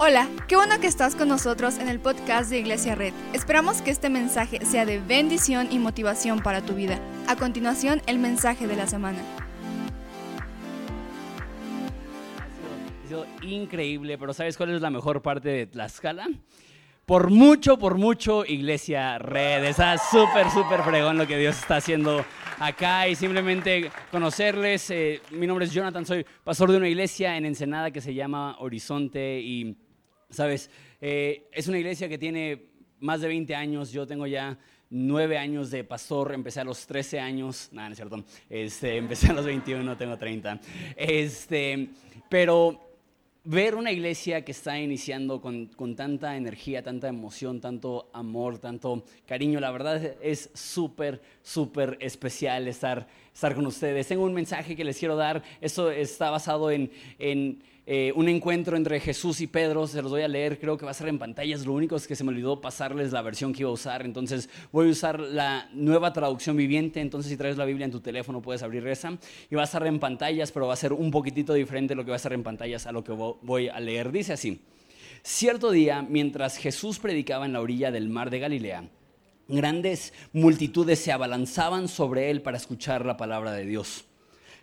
Hola, qué bueno que estás con nosotros en el podcast de Iglesia Red. Esperamos que este mensaje sea de bendición y motivación para tu vida. A continuación, el mensaje de la semana. Ha sido increíble, pero ¿sabes cuál es la mejor parte de Tlaxcala? Por mucho, por mucho, Iglesia Red. Está súper, súper fregón lo que Dios está haciendo acá y simplemente conocerles. Eh, mi nombre es Jonathan, soy pastor de una iglesia en Ensenada que se llama Horizonte y Sabes, eh, es una iglesia que tiene más de 20 años, yo tengo ya nueve años de pastor, empecé a los 13 años, nada, no es cierto, este, empecé a los 21, tengo 30, este, pero ver una iglesia que está iniciando con, con, tanta energía, tanta emoción, tanto amor, tanto cariño, la verdad es súper, súper especial estar, estar con ustedes. Tengo un mensaje que les quiero dar, eso está basado en, en eh, un encuentro entre Jesús y Pedro, se los voy a leer, creo que va a ser en pantallas, lo único es que se me olvidó pasarles la versión que iba a usar, entonces voy a usar la nueva traducción viviente, entonces si traes la Biblia en tu teléfono puedes abrir esa, y va a estar en pantallas, pero va a ser un poquitito diferente lo que va a estar en pantallas a lo que voy a leer. Dice así, cierto día, mientras Jesús predicaba en la orilla del mar de Galilea, grandes multitudes se abalanzaban sobre él para escuchar la palabra de Dios.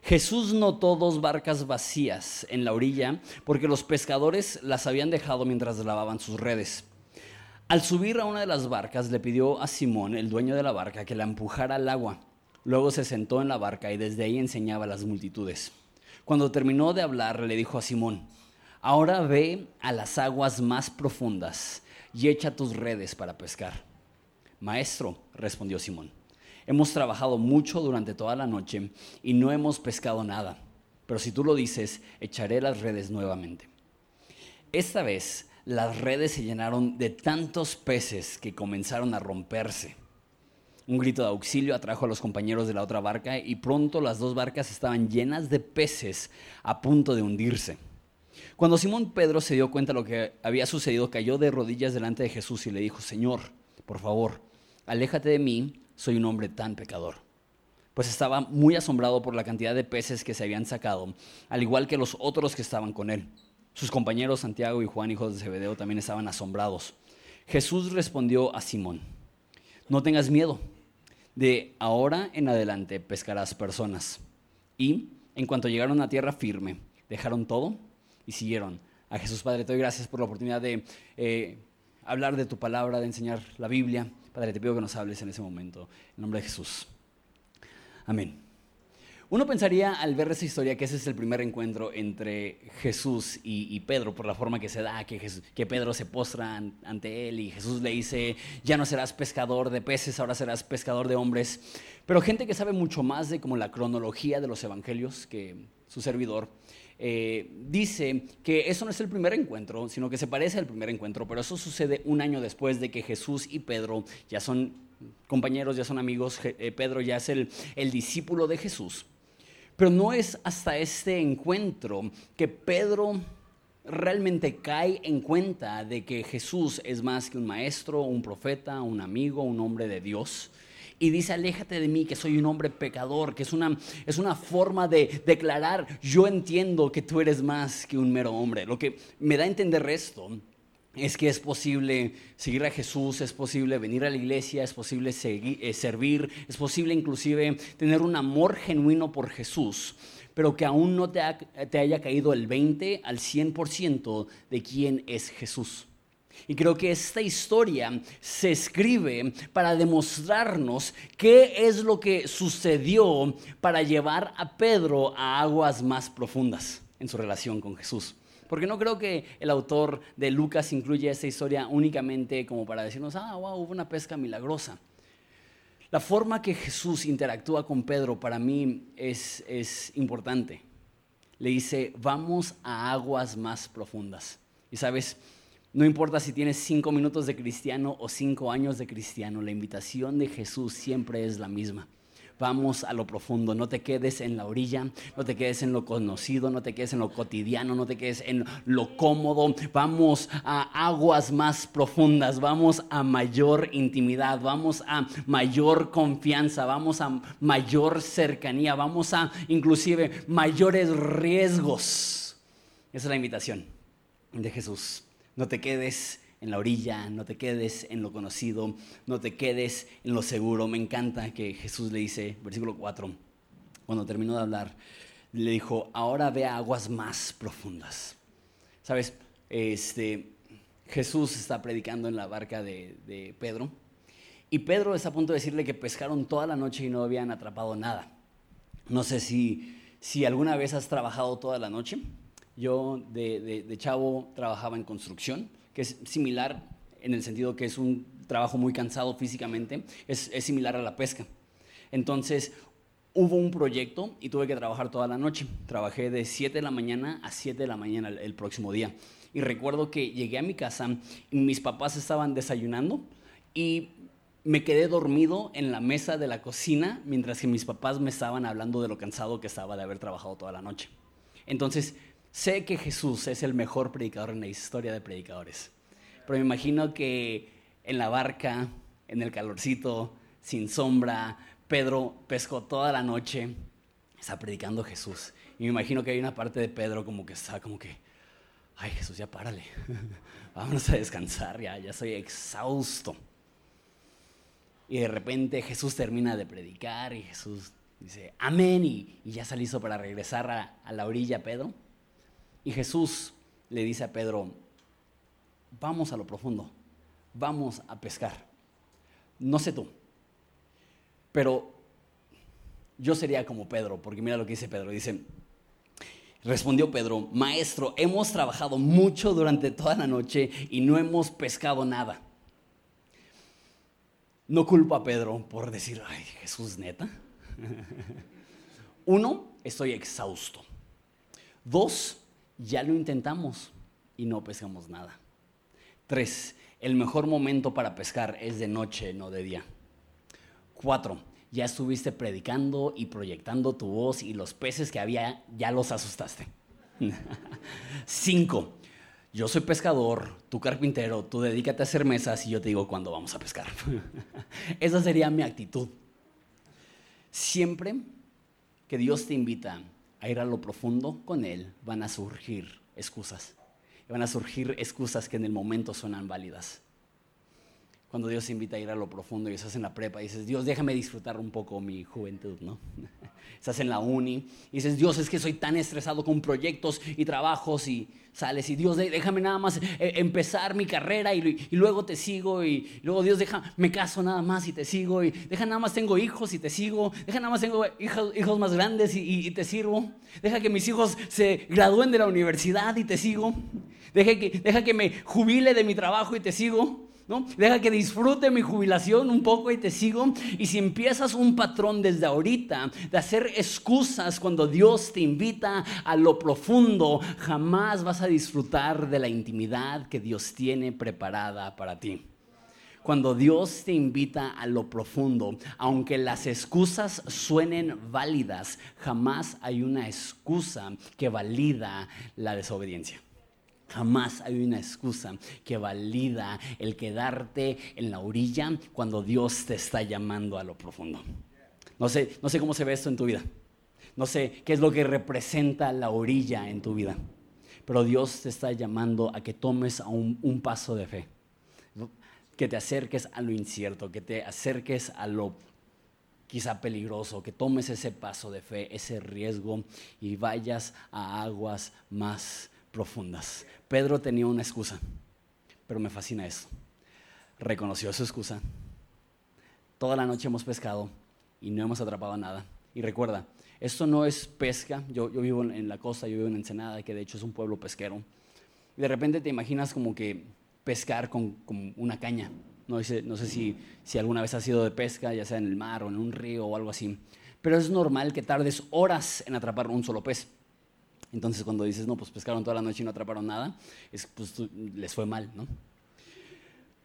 Jesús notó dos barcas vacías en la orilla porque los pescadores las habían dejado mientras lavaban sus redes. Al subir a una de las barcas le pidió a Simón, el dueño de la barca, que la empujara al agua. Luego se sentó en la barca y desde ahí enseñaba a las multitudes. Cuando terminó de hablar le dijo a Simón, ahora ve a las aguas más profundas y echa tus redes para pescar. Maestro, respondió Simón Hemos trabajado mucho durante toda la noche y no hemos pescado nada. Pero si tú lo dices, echaré las redes nuevamente. Esta vez las redes se llenaron de tantos peces que comenzaron a romperse. Un grito de auxilio atrajo a los compañeros de la otra barca y pronto las dos barcas estaban llenas de peces a punto de hundirse. Cuando Simón Pedro se dio cuenta de lo que había sucedido, cayó de rodillas delante de Jesús y le dijo, Señor, por favor, aléjate de mí, soy un hombre tan pecador. Pues estaba muy asombrado por la cantidad de peces que se habían sacado, al igual que los otros que estaban con él. Sus compañeros Santiago y Juan, hijos de Zebedeo, también estaban asombrados. Jesús respondió a Simón, no tengas miedo, de ahora en adelante pescarás personas. Y en cuanto llegaron a tierra firme, dejaron todo y siguieron a Jesús. Padre, te doy gracias por la oportunidad de eh, hablar de tu palabra, de enseñar la Biblia. Padre, te pido que nos hables en ese momento. En nombre de Jesús. Amén. Uno pensaría al ver esa historia que ese es el primer encuentro entre Jesús y, Pedro, por la forma que se da, que, Pedro se postra ante él y Jesús le dice, ya no serás pescador de peces, ahora serás pescador de hombres. Pero gente que sabe mucho más de como la cronología de los evangelios que su servidor, eh, dice que eso no es el primer encuentro, sino que se parece al primer encuentro, pero eso sucede un año después de que Jesús y Pedro ya son compañeros, ya son amigos, eh, Pedro ya es el, el discípulo de Jesús. Pero no es hasta este encuentro que Pedro realmente cae en cuenta de que Jesús es más que un maestro, un profeta, un amigo, un hombre de Dios y dice, aléjate de mí, que soy un hombre pecador, que es una, es una forma de declarar, yo entiendo que tú eres más que un mero hombre. Lo que me da a entender esto es que es posible seguir a Jesús, es posible venir a la iglesia, es posible eh, servir, es posible inclusive tener un amor genuino por Jesús, pero que aún no te, te haya caído el 20 al 100% de quién es Jesús. Y creo que esta historia se escribe para demostrarnos qué es lo que sucedió para llevar a Pedro a aguas más profundas en su relación con Jesús. Porque no creo que el autor de Lucas incluya esta historia únicamente como para decirnos, ah, wow, hubo una pesca milagrosa. La forma que Jesús interactúa con Pedro para mí es, es importante. Le dice, vamos a aguas más profundas. Y sabes, no importa si tienes cinco minutos de cristiano o cinco años de cristiano, la invitación de Jesús siempre es la misma. Vamos a lo profundo, no te quedes en la orilla, no te quedes en lo conocido, no te quedes en lo cotidiano, no te quedes en lo cómodo. Vamos a aguas más profundas, vamos a mayor intimidad, vamos a mayor confianza, vamos a mayor cercanía, vamos a inclusive mayores riesgos. Esa es la invitación de Jesús No te quedes en la orilla, no te quedes en lo conocido, no te quedes en lo seguro. Me encanta que Jesús le dice, versículo 4, cuando terminó de hablar, le dijo, ahora ve a aguas más profundas. Sabes, este, Jesús está predicando en la barca de, de Pedro y Pedro está a punto de decirle que pescaron toda la noche y no habían atrapado nada. No sé si, si alguna vez has trabajado toda la noche. Yo de, chavo trabajaba en construcción, que es similar en el sentido que es un trabajo muy cansado físicamente, es, es similar a la pesca. Entonces, hubo un proyecto y tuve que trabajar toda la noche. Trabajé de 7 de la mañana a 7 de la mañana el, el próximo día. Y recuerdo que llegué a mi casa y mis papás estaban desayunando y me quedé dormido en la mesa de la cocina mientras que mis papás me estaban hablando de lo cansado que estaba de haber trabajado toda la noche. Entonces, sé que Jesús es el mejor predicador en la historia de predicadores. Pero me imagino que en la barca, en el calorcito, sin sombra, Pedro pescó toda la noche, está predicando Jesús. Y me imagino que hay una parte de Pedro como que está como que, ay Jesús, ya párale, vámonos a descansar, ya, ya soy exhausto. Y de repente Jesús termina de predicar y Jesús dice, amén, y, ya listo para regresar a, a la orilla Pedro. Y Jesús le dice a Pedro, vamos a lo profundo, vamos a pescar. No sé tú, pero yo sería como Pedro, porque mira lo que dice Pedro, dice, respondió Pedro, maestro, hemos trabajado mucho durante toda la noche y no hemos pescado nada. No culpo a Pedro por decir, ay, Jesús, neta. Uno, estoy exhausto. Dos, ya lo intentamos y no pescamos nada. Tres, el mejor momento para pescar es de noche, no de día. Cuatro, ya estuviste predicando y proyectando tu voz y los peces que había ya los asustaste. Cinco, yo soy pescador, tú carpintero, tú dedícate a hacer mesas y yo te digo cuándo vamos a pescar. Esa sería mi actitud. Siempre que Dios te invita a ir a lo profundo con Él, van a surgir excusas. Van a surgir excusas que en el momento suenan válidas. Cuando Dios invita a ir a lo profundo y estás en la prepa y dices, Dios, déjame disfrutar un poco mi juventud, ¿no? Estás en la uni y dices, Dios, es que soy tan estresado con proyectos y trabajos y sales y Dios, déjame nada más eh, empezar mi carrera y, luego te sigo y, luego Dios, deja, me caso nada más y te sigo y deja nada más tengo hijos y te sigo, deja nada más tengo hijos, hijos más grandes y, te sirvo, deja que mis hijos se gradúen de la universidad y te sigo, deja que, deja que me jubile de mi trabajo y te sigo. ¿No? Deja que disfrute mi jubilación un poco y te sigo. Y si empiezas un patrón desde ahorita de hacer excusas cuando Dios te invita a lo profundo, jamás vas a disfrutar de la intimidad que Dios tiene preparada para ti. Cuando Dios te invita a lo profundo, aunque las excusas suenen válidas, jamás hay una excusa que valida la desobediencia. Jamás hay una excusa que valida el quedarte en la orilla cuando Dios te está llamando a lo profundo. No sé, no sé cómo se ve esto en tu vida. No sé qué es lo que representa la orilla en tu vida. Pero Dios te está llamando a que tomes un, un paso de fe. Que te acerques a lo incierto, que te acerques a lo quizá peligroso, que tomes ese paso de fe, ese riesgo y vayas a aguas más profundas. Pedro tenía una excusa, pero me fascina eso. Reconoció su excusa. Toda la noche hemos pescado y no hemos atrapado nada. Y recuerda, esto no es pesca. Yo, vivo en la costa, yo vivo en Ensenada, que de hecho es un pueblo pesquero. Y de repente te imaginas como que pescar con, una caña. No, sé, si, si alguna vez has sido de pesca, ya sea en el mar o en un río o algo así. Pero es normal que tardes horas en atrapar un solo pez. Entonces cuando dices, no, pues pescaron toda la noche y no atraparon nada, es, pues les fue mal, ¿no?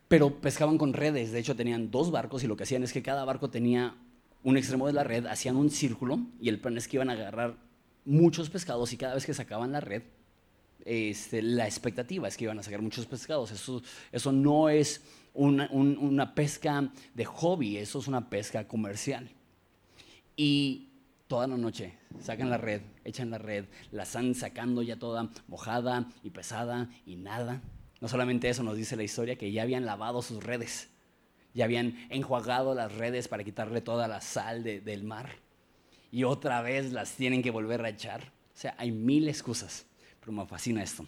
Pero pescaban con redes, de hecho tenían dos barcos y lo que hacían es que cada barco tenía un extremo de la red, hacían un círculo y el plan es que iban a agarrar muchos pescados y cada vez que sacaban la red, este, la expectativa es que iban a sacar muchos pescados. Eso, eso no es una, una pesca de hobby, eso es una pesca comercial. Y toda la noche, sacan la red, echan la red, la están sacando ya toda mojada y pesada y nada. No solamente eso nos dice la historia, que ya habían lavado sus redes, ya habían enjuagado las redes para quitarle toda la sal del mar y otra vez las tienen que volver a echar. O sea, hay mil excusas, pero me fascina esto.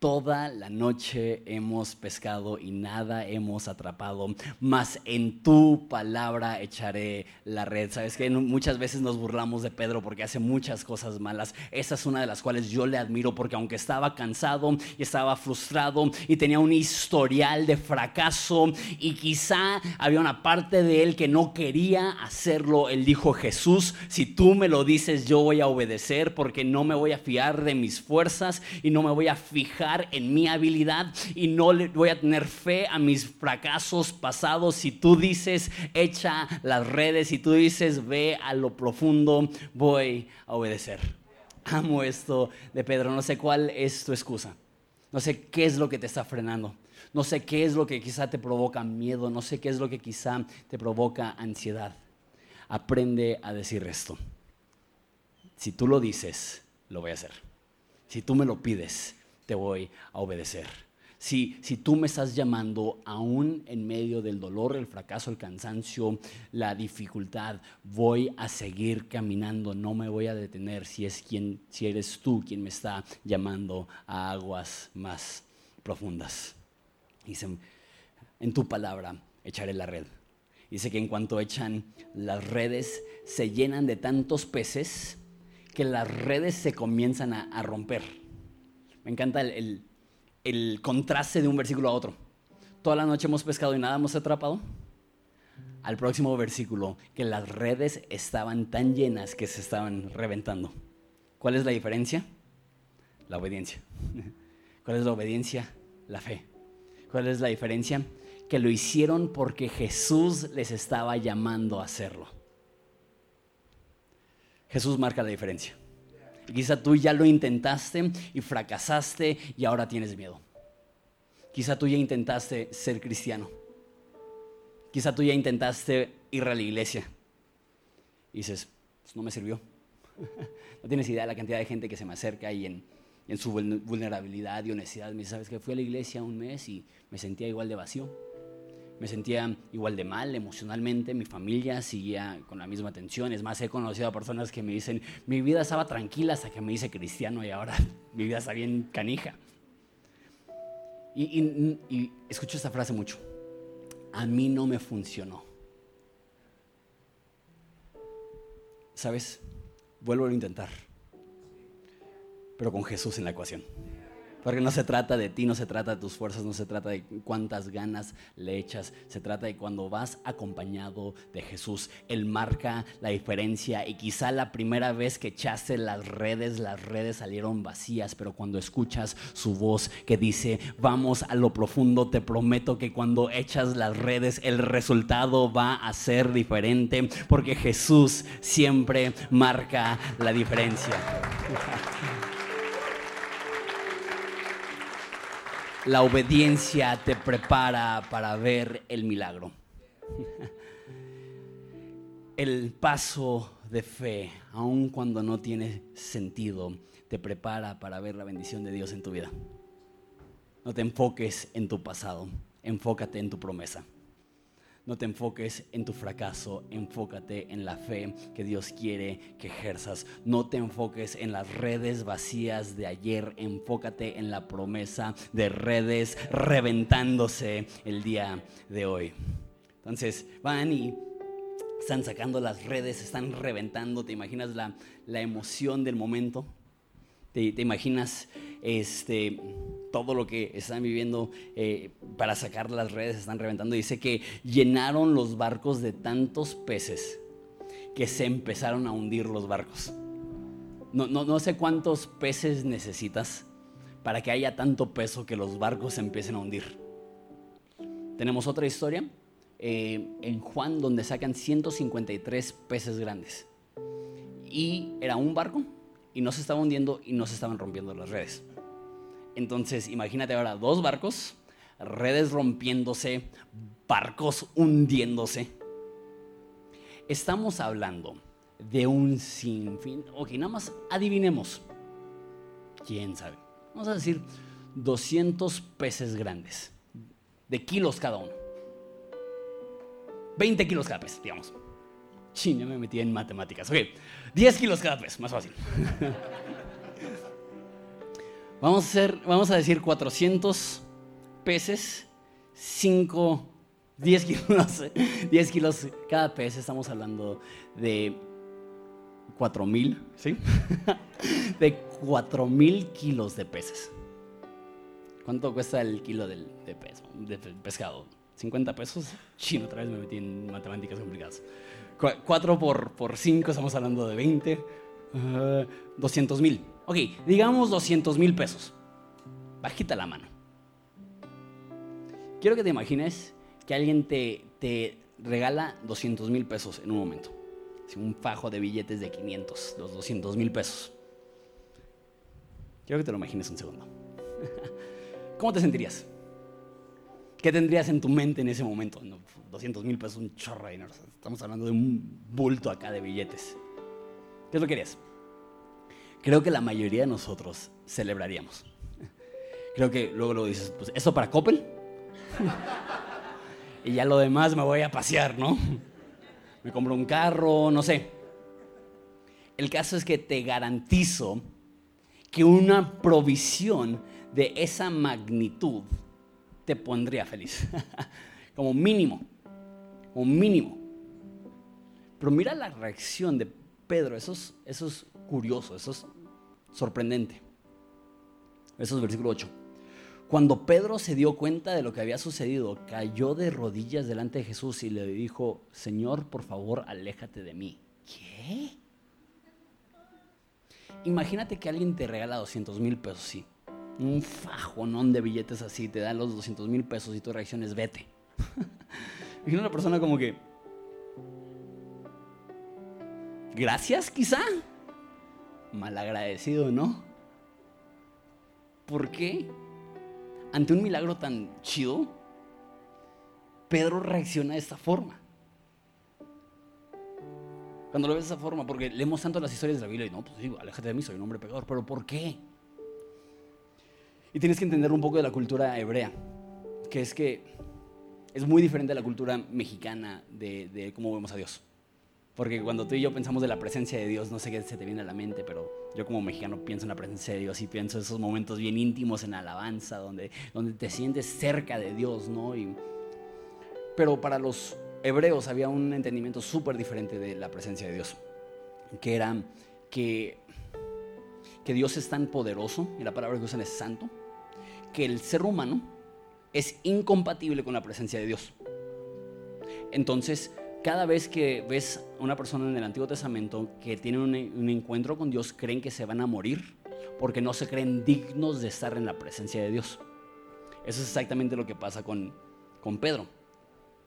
Toda la noche hemos pescado y nada hemos atrapado, mas en tu palabra echaré la red. Sabes que muchas veces nos burlamos de Pedro porque hace muchas cosas malas. Esa es una de las cuales yo le admiro porque aunque estaba cansado y estaba frustrado y tenía un historial de fracaso y quizá había una parte de él que no quería hacerlo, él dijo, Jesús, si tú me lo dices, yo voy a obedecer porque no me voy a fiar de mis fuerzas y no me voy a fijar en mi habilidad y no le voy a tener fe a mis fracasos pasados. Si tú dices, echa las redes, si tú dices, ve a lo profundo, voy a obedecer. Amo esto de Pedro, no sé cuál es tu excusa. No sé qué es lo que te está frenando. No sé qué es lo que quizá te provoca miedo. No sé qué es lo que quizá te provoca ansiedad. Aprende a decir esto. Si tú lo dices, lo voy a hacer. Si tú me lo pides, te voy a obedecer. Si, si tú me estás llamando aún en medio del dolor, el fracaso, el cansancio, la dificultad, voy a seguir caminando, no me voy a detener si, es quien, si eres tú quien me está llamando a aguas más profundas. Dice, en tu palabra echaré la red. Dice que en cuanto echan las redes, se llenan de tantos peces que las redes se comienzan a romper. Me encanta el, contraste de un versículo a otro. Toda la noche hemos pescado y nada hemos atrapado. Al próximo versículo, que las redes estaban tan llenas que se estaban reventando. ¿Cuál es la diferencia? La obediencia. ¿Cuál es la obediencia? La fe. ¿Cuál es la diferencia? Que lo hicieron porque Jesús les estaba llamando a hacerlo. Jesús marca la diferencia quizá tú ya lo intentaste y fracasaste y ahora tienes miedo. Quizá tú ya intentaste ser cristiano. Quizá tú ya intentaste ir a la iglesia. Y dices, pues no me sirvió. no tienes idea de la cantidad de gente que se me acerca y en, en su vulnerabilidad y honestidad me dice, ¿sabes que Fui a la iglesia un mes y me sentía igual de vacío me sentía igual de mal emocionalmente, mi familia seguía con la misma tensión. Es más, he conocido a personas que me dicen, mi vida estaba tranquila hasta que me hice cristiano y ahora mi vida está bien canija. Y, escucho esta frase mucho, a mí no me funcionó. ¿Sabes? Vuelvo a intentar, pero con Jesús en la ecuación. Porque no se trata de ti, no se trata de tus fuerzas, no se trata de cuántas ganas le echas, se trata de cuando vas acompañado de Jesús. Él marca la diferencia y quizá la primera vez que echaste las redes, las redes salieron vacías, pero cuando escuchas su voz que dice, vamos a lo profundo, te prometo que cuando echas las redes el resultado va a ser diferente, porque Jesús siempre marca la diferencia. La obediencia te prepara para ver el milagro. El paso de fe, aun cuando no tiene sentido, te prepara para ver la bendición de Dios en tu vida. No te enfoques en tu pasado, enfócate en tu promesa. No te enfoques en tu fracaso, enfócate en la fe que Dios quiere que ejerzas. No te enfoques en las redes vacías de ayer, enfócate en la promesa de redes reventándose el día de hoy. Entonces van y están sacando las redes, están reventando, ¿te imaginas la, emoción del momento? ¿Te, te imaginas este, todo lo que están viviendo eh, para sacar las redes, están reventando. Dice que llenaron los barcos de tantos peces que se empezaron a hundir los barcos. No, no, sé cuántos peces necesitas para que haya tanto peso que los barcos se empiecen a hundir. Tenemos otra historia eh, en Juan donde sacan 153 peces grandes. Y era un barco y no se estaba hundiendo y no se estaban rompiendo las redes. Entonces, imagínate ahora dos barcos, redes rompiéndose, barcos hundiéndose. Estamos hablando de un sinfín. Ok, nada más adivinemos. ¿Quién sabe? Vamos a decir 200 peces grandes, de kilos cada uno. 20 kilos cada pez, digamos. Chin, ya me metí en matemáticas. Ok, 10 kilos cada pez, más fácil. vamos, a hacer, vamos a decir 400 peces, 5, 10 kilos, 10 kilos cada pez. Estamos hablando de 4000, ¿sí? de 4000 kilos de peces. ¿Cuánto cuesta el kilo del, de, pescado? ¿50 pesos? Chino, otra vez me metí en matemáticas complicadas. 4 por, por 5, estamos hablando de 20. 200 ah, mil. Ok, digamos 200 mil pesos. Bajita la mano. Quiero que te imagines que alguien te, te regala 200 mil pesos en un momento. Un fajo de billetes de 500, los 200 mil pesos. Quiero que te lo imagines un segundo. ¿Cómo te sentirías? ¿Qué tendrías en tu mente en ese momento? 200 mil pesos, un chorro ahí. Estamos hablando de un bulto acá de billetes. ¿Qué es lo que querías? Creo que la mayoría de nosotros celebraríamos. Creo que luego lo dices, pues, ¿eso para Coppel? y ya lo demás me voy a pasear, ¿no? Me compro un carro, no sé. El caso es que te garantizo que una provisión de esa magnitud te pondría feliz. como mínimo. Como mínimo. Pero mira la reacción de Pedro. Eso es, eso es curioso, eso es sorprendente. Eso es versículo 8. Cuando Pedro se dio cuenta de lo que había sucedido, cayó de rodillas delante de Jesús y le dijo, Señor, por favor, aléjate de mí. ¿Qué? Imagínate que alguien te regala 200 mil pesos, sí un fajonón de billetes así, te dan los 200 mil pesos y tu reacción es vete. y una persona como que, gracias quizá, malagradecido, ¿no? ¿Por qué? Ante un milagro tan chido, Pedro reacciona de esta forma. Cuando lo ves de esa forma, porque leemos tanto las historias de la Biblia y no, pues digo, aléjate de mí, soy un hombre pecador, pero ¿por qué? Y tienes que entender un poco de la cultura hebrea, que es que es muy diferente a la cultura mexicana de, cómo vemos a Dios. Porque cuando tú y yo pensamos de la presencia de Dios, no sé qué se te viene a la mente, pero yo como mexicano pienso en la presencia de Dios y pienso en esos momentos bien íntimos en alabanza, donde, donde te sientes cerca de Dios, ¿no? Y, pero para los hebreos había un entendimiento súper diferente de la presencia de Dios, que era que, que Dios es tan poderoso, y la palabra que usan es santo, que el ser humano es incompatible con la presencia de Dios. Entonces, cada vez que ves una persona en el Antiguo Testamento que tiene un, encuentro con Dios, creen que se van a morir porque no se creen dignos de estar en la presencia de Dios. Eso es exactamente lo que pasa con, con Pedro.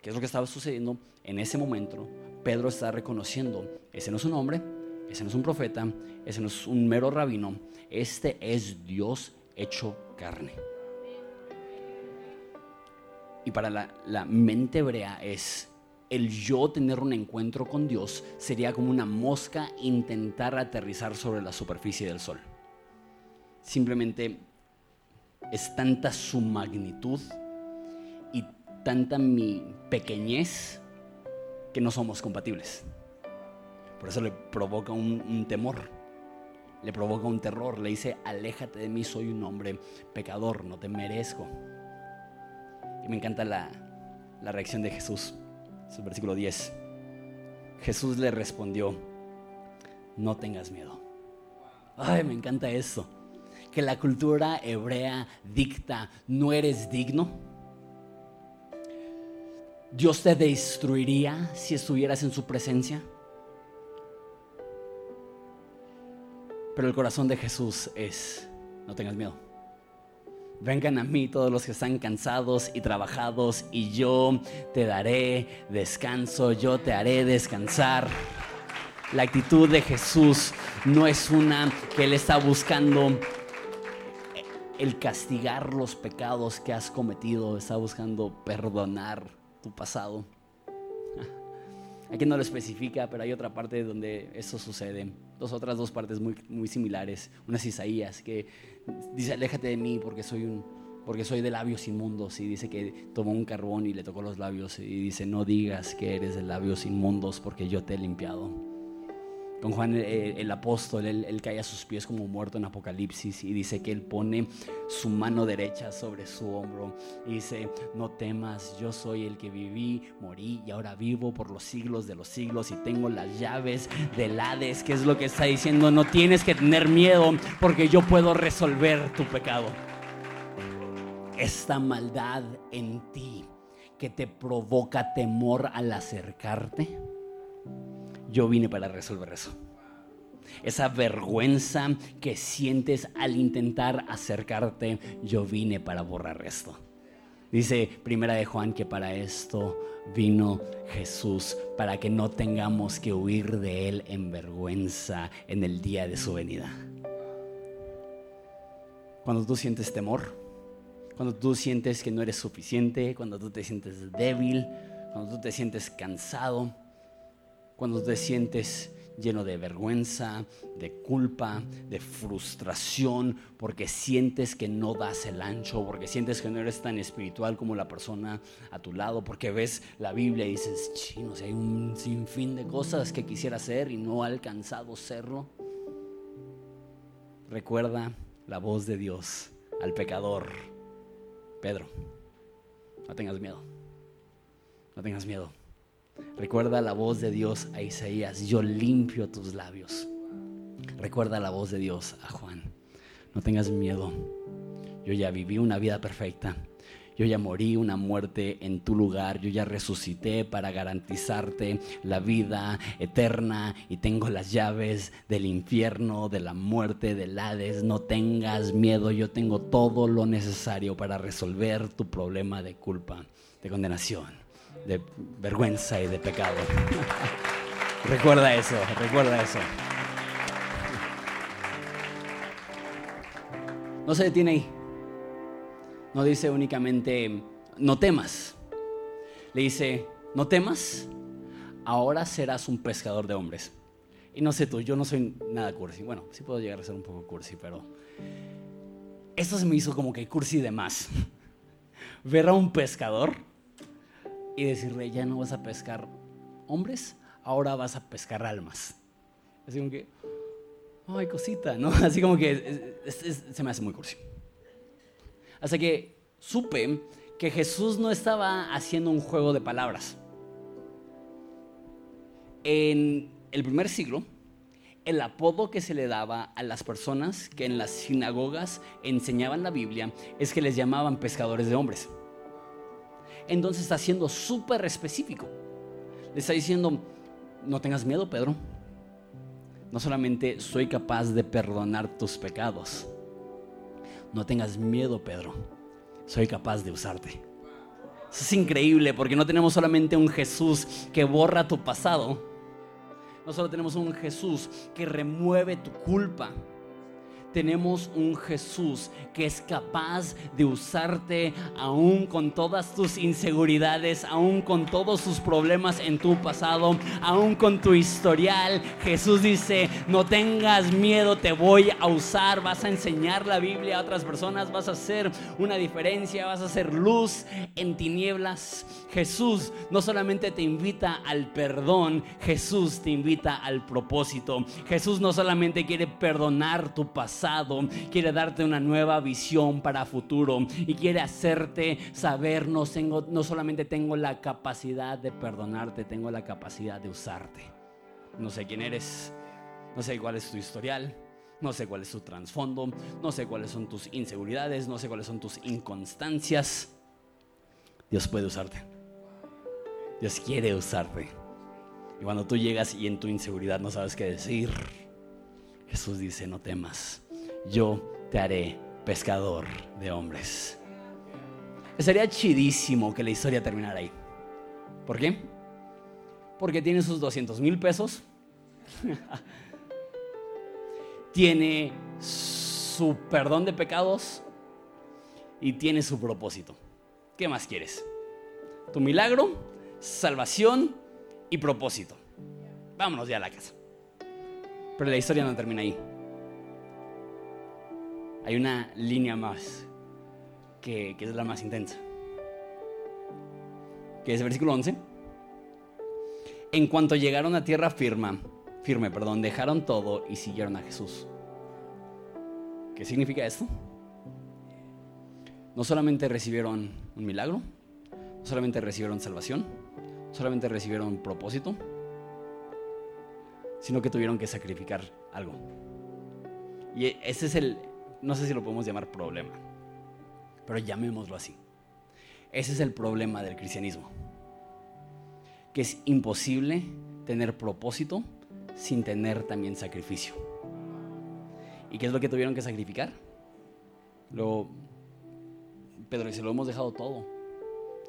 ¿Qué es lo que estaba sucediendo en ese momento? Pedro está reconociendo, ese no es un hombre, ese no es un profeta, ese no es un mero rabino, este es Dios hecho carne. Y para la, mente hebrea es el yo tener un encuentro con Dios sería como una mosca intentar aterrizar sobre la superficie del sol. Simplemente es tanta su magnitud y tanta mi pequeñez que no somos compatibles. Por eso le provoca un, temor, le provoca un terror, le dice, aléjate de mí, soy un hombre pecador, no te merezco. Y me encanta la, reacción de Jesús. Versículo 10. Jesús le respondió, no tengas miedo. Ay, me encanta eso. Que la cultura hebrea dicta, no eres digno. Dios te destruiría si estuvieras en su presencia. Pero el corazón de Jesús es, no tengas miedo. Vengan a mí todos los que están cansados y trabajados y yo te daré descanso, yo te haré descansar. La actitud de Jesús no es una que Él está buscando el castigar los pecados que has cometido, está buscando perdonar tu pasado. Aquí no lo especifica, pero hay otra parte donde eso sucede. Dos otras dos partes muy, muy similares. Una es Isaías, que dice, aléjate de mí porque soy, un, porque soy de labios inmundos. Y dice que tomó un carbón y le tocó los labios. Y dice, no digas que eres de labios inmundos porque yo te he limpiado con Juan el, apóstol, él, cae a sus pies como muerto en Apocalipsis y dice que él pone su mano derecha sobre su hombro y dice, no temas, yo soy el que viví, morí y ahora vivo por los siglos de los siglos y tengo las llaves del Hades, que es lo que está diciendo, no tienes que tener miedo porque yo puedo resolver tu pecado. Esta maldad en ti que te provoca temor al acercarte yo vine para resolver eso. Esa vergüenza que sientes al intentar acercarte, yo vine para borrar esto. Dice Primera de Juan que para esto vino Jesús, para que no tengamos que huir de Él en vergüenza en el día de su venida. Cuando tú sientes temor, cuando tú sientes que no eres suficiente, cuando tú te sientes débil, cuando tú te sientes cansado, cuando te sientes lleno de vergüenza, de culpa, de frustración, porque sientes que no das el ancho, porque sientes que no eres tan espiritual como la persona a tu lado, porque ves la Biblia y dices, chino, si hay un sinfín de cosas que quisiera hacer y no ha alcanzado serlo. Recuerda la voz de Dios al pecador. Pedro, no tengas miedo, no tengas miedo. Recuerda la voz de Dios a Isaías, yo limpio tus labios. Recuerda la voz de Dios a Juan, no tengas miedo. Yo ya viví una vida perfecta. Yo ya morí una muerte en tu lugar. Yo ya resucité para garantizarte la vida eterna y tengo las llaves del infierno, de la muerte, del Hades. No tengas miedo. Yo tengo todo lo necesario para resolver tu problema de culpa, de condenación de vergüenza y de pecado. recuerda eso, recuerda eso. No se detiene ahí. No dice únicamente, no temas. Le dice, no temas, ahora serás un pescador de hombres. Y no sé tú, yo no soy nada cursi. Bueno, sí puedo llegar a ser un poco cursi, pero esto se me hizo como que cursi de más. Ver a un pescador y decirle, ya no vas a pescar hombres, ahora vas a pescar almas. Así como que, ay, cosita, ¿no? Así como que se me hace muy cursi. Hasta que supe que Jesús no estaba haciendo un juego de palabras. En el primer siglo, el apodo que se le daba a las personas que en las sinagogas enseñaban la Biblia es que les llamaban pescadores de hombres entonces está siendo súper específico. Le está diciendo, no tengas miedo, Pedro. No solamente soy capaz de perdonar tus pecados. No tengas miedo, Pedro. Soy capaz de usarte. Eso es increíble porque no tenemos solamente un Jesús que borra tu pasado. No solo tenemos un Jesús que remueve tu culpa tenemos un Jesús que es capaz de usarte aún con todas tus inseguridades, aún con todos sus problemas en tu pasado, aún con tu historial. Jesús dice, no tengas miedo, te voy a usar, vas a enseñar la Biblia a otras personas, vas a hacer una diferencia, vas a hacer luz en tinieblas. Jesús no solamente te invita al perdón, Jesús te invita al propósito. Jesús no solamente quiere perdonar tu pasado, quiere darte una nueva visión para futuro y quiere hacerte saber, no, tengo, no solamente tengo la capacidad de perdonarte, tengo la capacidad de usarte. No sé quién eres, no sé cuál es tu historial, no sé cuál es tu trasfondo, no sé cuáles son tus inseguridades, no sé cuáles son tus inconstancias. Dios puede usarte. Dios quiere usarte. Y cuando tú llegas y en tu inseguridad no sabes qué decir, Jesús dice, no temas, yo te haré pescador de hombres. Sería chidísimo que la historia terminara ahí. ¿Por qué? Porque tiene sus 200 mil pesos. tiene su perdón de pecados y tiene su propósito. ¿Qué más quieres? Tu milagro, salvación y propósito. Vámonos ya a la casa. Pero la historia no termina ahí. Hay una línea más que, que es la más intensa. Que es el versículo 11. En cuanto llegaron a tierra firme, firme, perdón, dejaron todo y siguieron a Jesús. ¿Qué significa esto? No solamente recibieron un milagro, no solamente recibieron salvación, no solamente recibieron propósito, sino que tuvieron que sacrificar algo. Y ese es el, no sé si lo podemos llamar problema, pero llamémoslo así. Ese es el problema del cristianismo, que es imposible tener propósito sin tener también sacrificio. ¿Y qué es lo que tuvieron que sacrificar? Lo, Pedro dice, lo hemos dejado todo.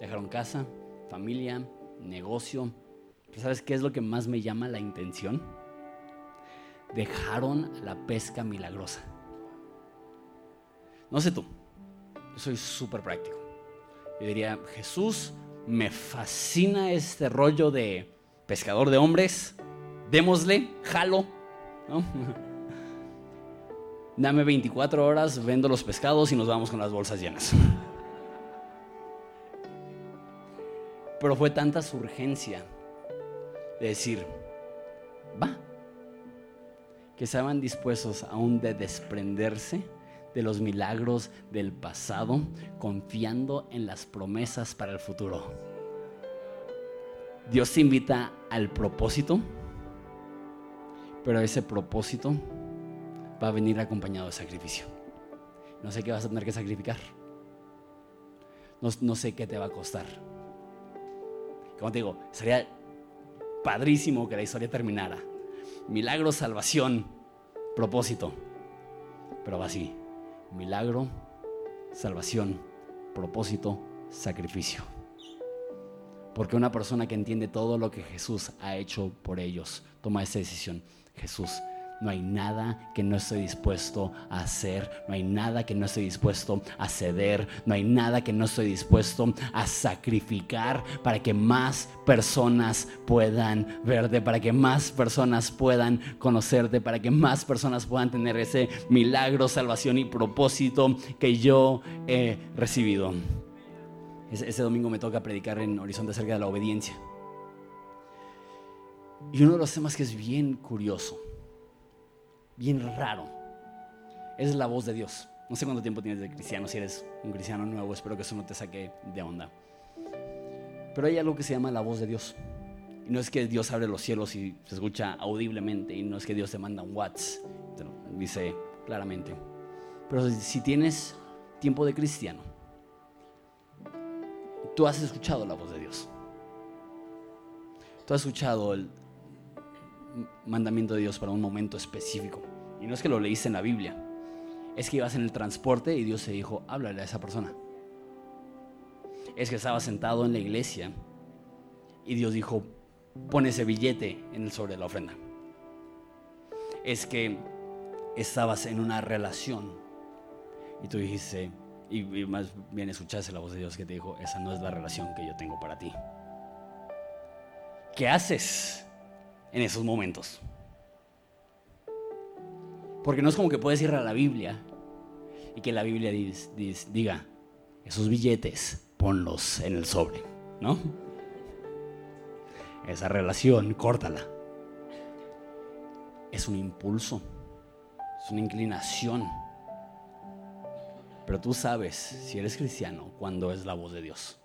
Dejaron casa, familia, negocio. ¿Sabes qué es lo que más me llama la intención? Dejaron la pesca milagrosa. No sé tú, yo soy súper práctico. Yo diría, Jesús, me fascina este rollo de pescador de hombres. Démosle, jalo. Dame 24 horas, vendo los pescados y nos vamos con las bolsas llenas. Pero fue tanta su urgencia de decir, va, que estaban dispuestos aún de desprenderse de los milagros del pasado, confiando en las promesas para el futuro. Dios te invita al propósito, pero ese propósito va a venir acompañado de sacrificio. No sé qué vas a tener que sacrificar. No, no sé qué te va a costar. Como te digo, sería padrísimo que la historia terminara. Milagro, salvación, propósito. Pero va así. Milagro, salvación, propósito, sacrificio. Porque una persona que entiende todo lo que Jesús ha hecho por ellos toma esa decisión. Jesús, no hay nada que no estoy dispuesto a hacer, no hay nada que no estoy dispuesto a ceder, no hay nada que no estoy dispuesto a sacrificar para que más personas puedan verte, para que más personas puedan conocerte, para que más personas puedan tener ese milagro, salvación y propósito que yo he recibido. Ese, domingo me toca predicar en Horizonte acerca de la obediencia. Y uno de los temas que es bien curioso bien raro. Es la voz de Dios. No sé cuánto tiempo tienes de cristiano, si eres un cristiano nuevo, espero que eso no te saque de onda. Pero hay algo que se llama la voz de Dios. Y no es que Dios abre los cielos y se escucha audiblemente, y no es que Dios te manda un WhatsApp, dice claramente. Pero si tienes tiempo de cristiano, tú has escuchado la voz de Dios. Tú has escuchado el, mandamiento de Dios para un momento específico. Y no es que lo leíste en la Biblia, es que ibas en el transporte y Dios se dijo, háblale a esa persona. Es que estaba sentado en la iglesia y Dios dijo, pon ese billete en el sobre de la ofrenda. Es que estabas en una relación y tú dijiste, y más bien escuchaste la voz de Dios que te dijo, esa no es la relación que yo tengo para ti. ¿Qué haces? En esos momentos. Porque no es como que puedes ir a la Biblia y que la Biblia diga, esos billetes, ponlos en el sobre, ¿no? Esa relación, córtala. Es un impulso, es una inclinación. Pero tú sabes, si eres cristiano, cuando es la voz de Dios.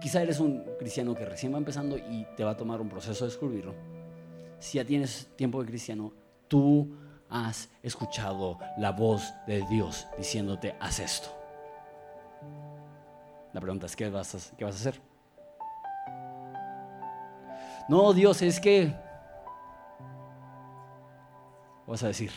Quizá eres un cristiano que recién va empezando y te va a tomar un proceso de descubrirlo. Si ya tienes tiempo de cristiano, tú has escuchado la voz de Dios diciéndote, haz esto. La pregunta es, ¿qué vas a, qué vas a hacer? No, Dios, es que... Vas a decir,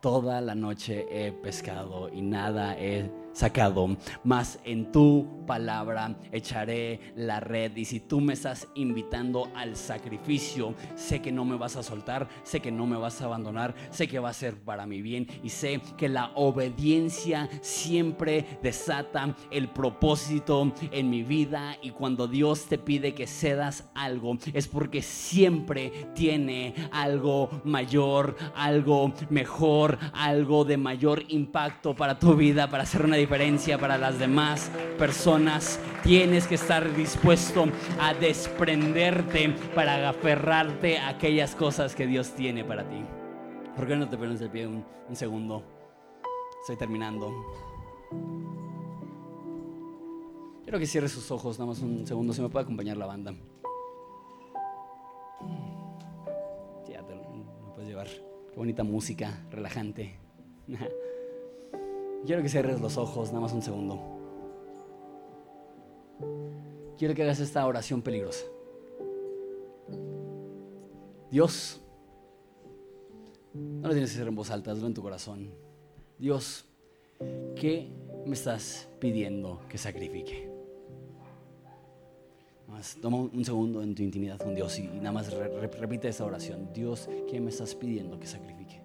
toda la noche he pescado y nada he sacado, más en tu palabra echaré la red. Y si tú me estás invitando al sacrificio, sé que no me vas a soltar, sé que no me vas a abandonar, sé que va a ser para mi bien y sé que la obediencia siempre desata el propósito en mi vida y cuando Dios te pide que cedas algo es porque siempre tiene algo mayor, algo mejor, algo de mayor impacto para tu vida, para hacer una diferencia para las demás personas. Tienes que estar dispuesto a desprenderte para aferrarte a aquellas cosas que Dios tiene para ti. ¿Por qué no te pones el pie un, un segundo? Estoy terminando. Quiero que cierres sus ojos, nada más un segundo. Si me puede acompañar la banda. Ya te lo puedes llevar. Qué bonita música, relajante. Quiero que cierres los ojos, nada más un segundo. Quiero que hagas esta oración peligrosa. Dios, no lo tienes que hacer en voz alta, hazlo en tu corazón. Dios, ¿qué me estás pidiendo que sacrifique? Nada más, toma un segundo en tu intimidad con Dios y, nada más re- re- repite esa oración. Dios, ¿qué me estás pidiendo que sacrifique?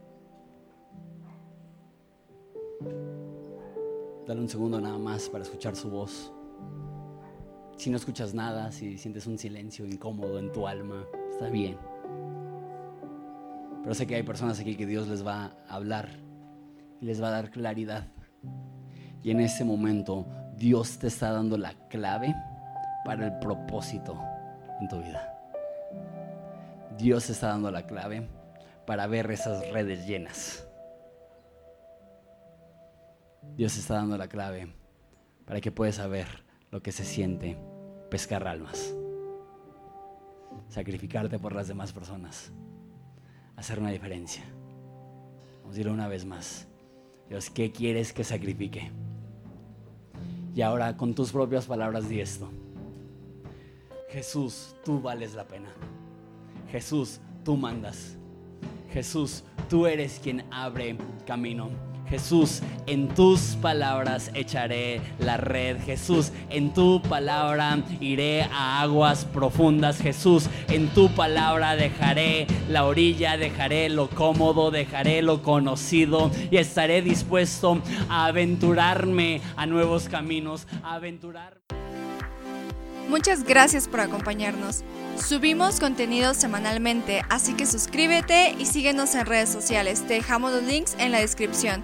Dale un segundo nada más para escuchar su voz. Si no escuchas nada, si sientes un silencio incómodo en tu alma, está bien. Pero sé que hay personas aquí que Dios les va a hablar y les va a dar claridad. Y en ese momento Dios te está dando la clave para el propósito en tu vida. Dios está dando la clave para ver esas redes llenas. Dios está dando la clave para que puedas saber lo que se siente pescar almas, sacrificarte por las demás personas, hacer una diferencia. Vamos a decirlo una vez más. Dios, ¿qué quieres que sacrifique? Y ahora con tus propias palabras di esto. Jesús, tú vales la pena. Jesús, tú mandas. Jesús, tú eres quien abre camino. Jesús, en tus palabras echaré la red. Jesús, en tu palabra iré a aguas profundas. Jesús, en tu palabra dejaré la orilla, dejaré lo cómodo, dejaré lo conocido y estaré dispuesto a aventurarme a nuevos caminos, a aventurar. Muchas gracias por acompañarnos. Subimos contenido semanalmente, así que suscríbete y síguenos en redes sociales. Te dejamos los links en la descripción.